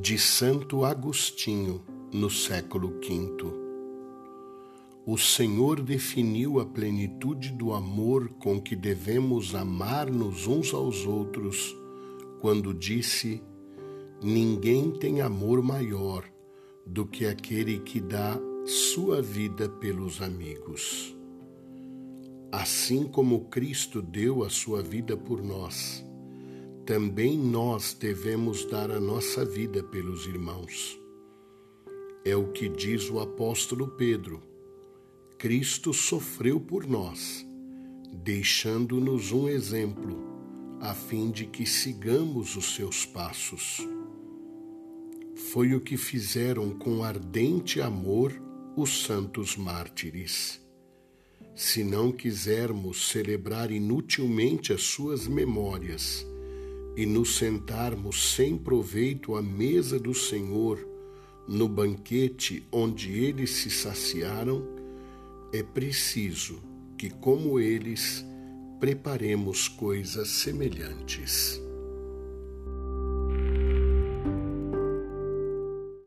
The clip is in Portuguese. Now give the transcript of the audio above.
de Santo Agostinho, no século V. O Senhor definiu a plenitude do amor com que devemos amar-nos uns aos outros quando disse: Ninguém tem amor maior do que aquele que dá sua vida pelos amigos. Assim como Cristo deu a sua vida por nós, também nós devemos dar a nossa vida pelos irmãos. É o que diz o apóstolo Pedro. Cristo sofreu por nós, deixando-nos um exemplo, a fim de que sigamos os seus passos. Foi o que fizeram com ardente amor os santos mártires. Se não quisermos celebrar inutilmente as suas memórias, e nos sentarmos sem proveito à mesa do Senhor, no banquete onde eles se saciaram, é preciso que, como eles, preparemos coisas semelhantes.